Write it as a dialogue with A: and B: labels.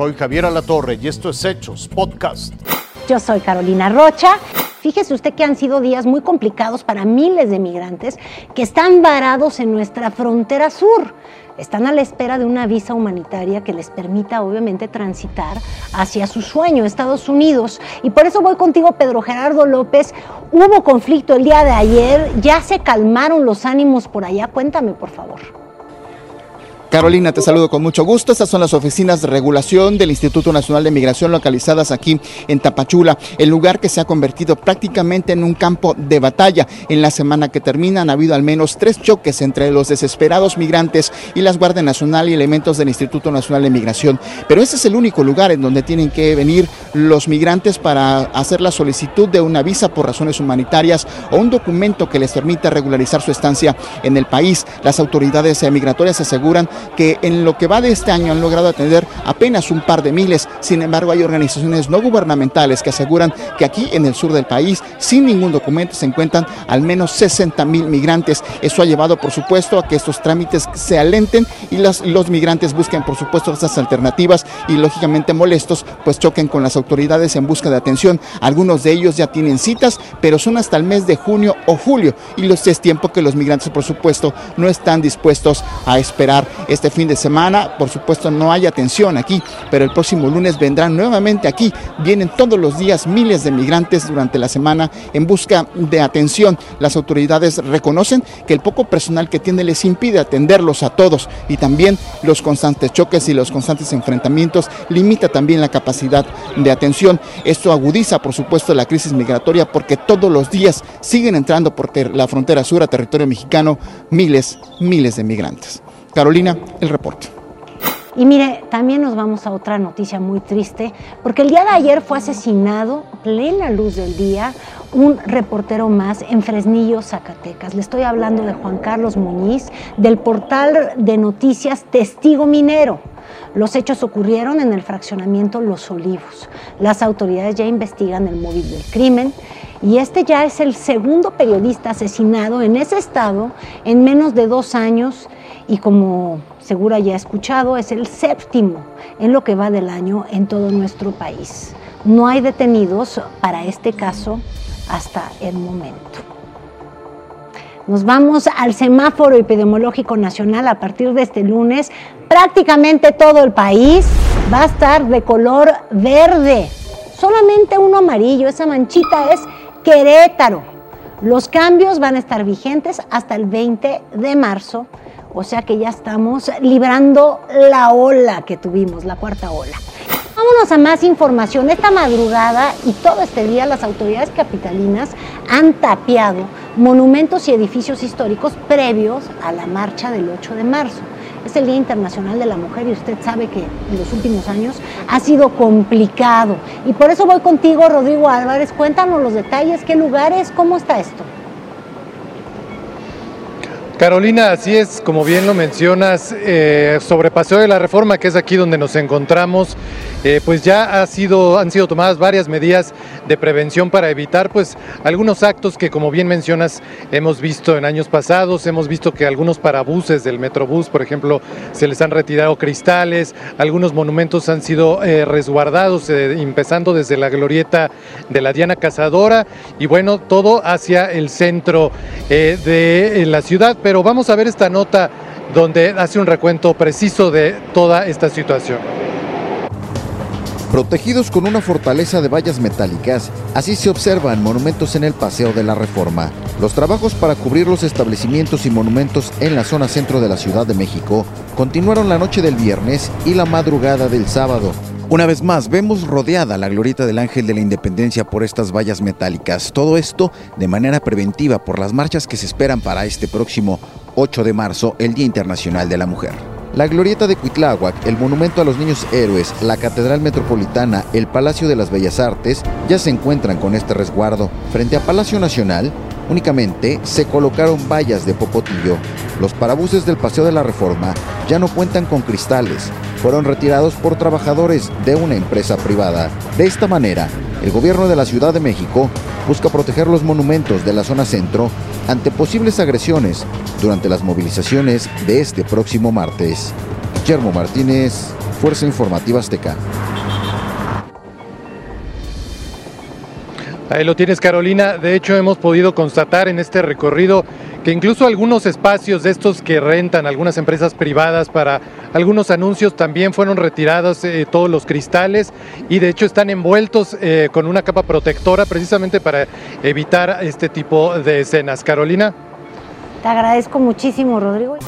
A: Soy Javier Alatorre y esto es Hechos Podcast.
B: Yo soy Carolina Rocha. Fíjese usted que han sido días muy complicados para miles de migrantes que están varados en nuestra frontera sur. Están a la espera de una visa humanitaria que les permita obviamente transitar hacia su sueño, Estados Unidos. Y por eso voy contigo, Pedro Gerardo López. Hubo conflicto el día de ayer, ya se calmaron los ánimos por allá. Cuéntame, por favor.
C: Carolina, te saludo con mucho gusto. Estas son las oficinas de regulación del Instituto Nacional de Migración localizadas aquí en Tapachula, el lugar que se ha convertido prácticamente en un campo de batalla. En la semana que termina han habido al menos tres choques entre los desesperados migrantes y las Guardias Nacional y elementos del Instituto Nacional de Migración. Pero ese es el único lugar en donde tienen que venir los migrantes para hacer la solicitud de una visa por razones humanitarias o un documento que les permita regularizar su estancia en el país. Las autoridades migratorias aseguran que en lo que va de este año han logrado atender apenas un par de miles. Sin embargo, hay organizaciones no gubernamentales que aseguran que aquí en el sur del país, sin ningún documento, se encuentran al menos 60 mil migrantes. Eso ha llevado, por supuesto, a que estos trámites se alenten y los migrantes busquen, por supuesto, estas alternativas y, lógicamente, molestos, pues choquen con las autoridades en busca de atención. Algunos de ellos ya tienen citas, pero son hasta el mes de junio o julio y los es tiempo que los migrantes, por supuesto, no están dispuestos a esperar este fin de semana. Por supuesto no hay atención aquí, pero el próximo lunes vendrán nuevamente aquí. Vienen todos los días miles de migrantes durante la semana en busca de atención. Las autoridades reconocen que el poco personal que tiene les impide atenderlos a todos y también los constantes choques y los constantes enfrentamientos limita también la capacidad de atención. Esto agudiza, por supuesto, la crisis migratoria porque todos los días siguen entrando por la frontera sur a territorio mexicano miles, miles de migrantes. Carolina, el reporte.
B: Y mire, también nos vamos a otra noticia muy triste, porque el día de ayer fue asesinado, plena luz del día, un reportero más en Fresnillo, Zacatecas. Le estoy hablando de Juan Carlos Muñiz, del portal de noticias Testigo Minero. Los hechos ocurrieron en el fraccionamiento Los Olivos. Las autoridades ya investigan el móvil del crimen y este ya es el segundo periodista asesinado en ese estado en menos de dos años y como segura ya ha escuchado, es el séptimo en lo que va del año en todo nuestro país. No hay detenidos para este caso hasta el momento. Nos vamos al semáforo epidemiológico nacional a partir de este lunes. Prácticamente todo el país va a estar de color verde. Solamente uno amarillo, esa manchita es Querétaro. Los cambios van a estar vigentes hasta el 20 de marzo o sea que ya estamos librando la ola que tuvimos, la cuarta ola. Vámonos a más información. Esta madrugada y todo este día las autoridades capitalinas han tapiado monumentos y edificios históricos previos a la marcha del 8 de marzo. Es el Día Internacional de la Mujer y usted sabe que en los últimos años ha sido complicado. Y por eso voy contigo, Rodrigo Álvarez. Cuéntanos los detalles, qué lugares, cómo está esto.
D: Carolina, así es, como bien lo mencionas, eh, sobre Paseo de la Reforma, que es aquí donde nos encontramos, eh, pues ya han sido tomadas varias medidas de prevención para evitar pues algunos actos que como bien mencionas hemos visto en años pasados, hemos visto que algunos parabuses del Metrobús, por ejemplo, se les han retirado cristales, algunos monumentos han sido eh, resguardados, empezando desde la glorieta de la Diana Cazadora y bueno, todo hacia el centro de la ciudad pero vamos a ver esta nota donde hace un recuento preciso de toda esta situación.
E: Protegidos con una fortaleza de vallas metálicas, así se observan monumentos en el Paseo de la Reforma. Los trabajos para cubrir los establecimientos y monumentos en la zona centro de la Ciudad de México continuaron la noche del viernes y la madrugada del sábado. Una vez más, vemos rodeada la glorieta del Ángel de la Independencia por estas vallas metálicas. Todo esto de manera preventiva por las marchas que se esperan para este próximo 8 de marzo, el Día Internacional de la Mujer. La glorieta de Cuitláhuac, el monumento a los niños héroes, la Catedral Metropolitana, el Palacio de las Bellas Artes ya se encuentran con este resguardo. Frente a Palacio Nacional, únicamente se colocaron vallas de popotillo. Los parabuses del Paseo de la Reforma ya no cuentan con cristales, fueron retirados por trabajadores de una empresa privada. De esta manera, el gobierno de la Ciudad de México busca proteger los monumentos de la zona centro ante posibles agresiones durante las movilizaciones de este próximo martes. Guillermo Martínez, Fuerza Informativa Azteca.
D: Ahí lo tienes Carolina, de hecho hemos podido constatar en este recorrido que incluso algunos espacios de estos que rentan algunas empresas privadas para algunos anuncios también fueron retirados eh, todos los cristales y de hecho están envueltos eh, con una capa protectora precisamente para evitar este tipo de escenas. Carolina.
B: Te agradezco muchísimo, Rodrigo.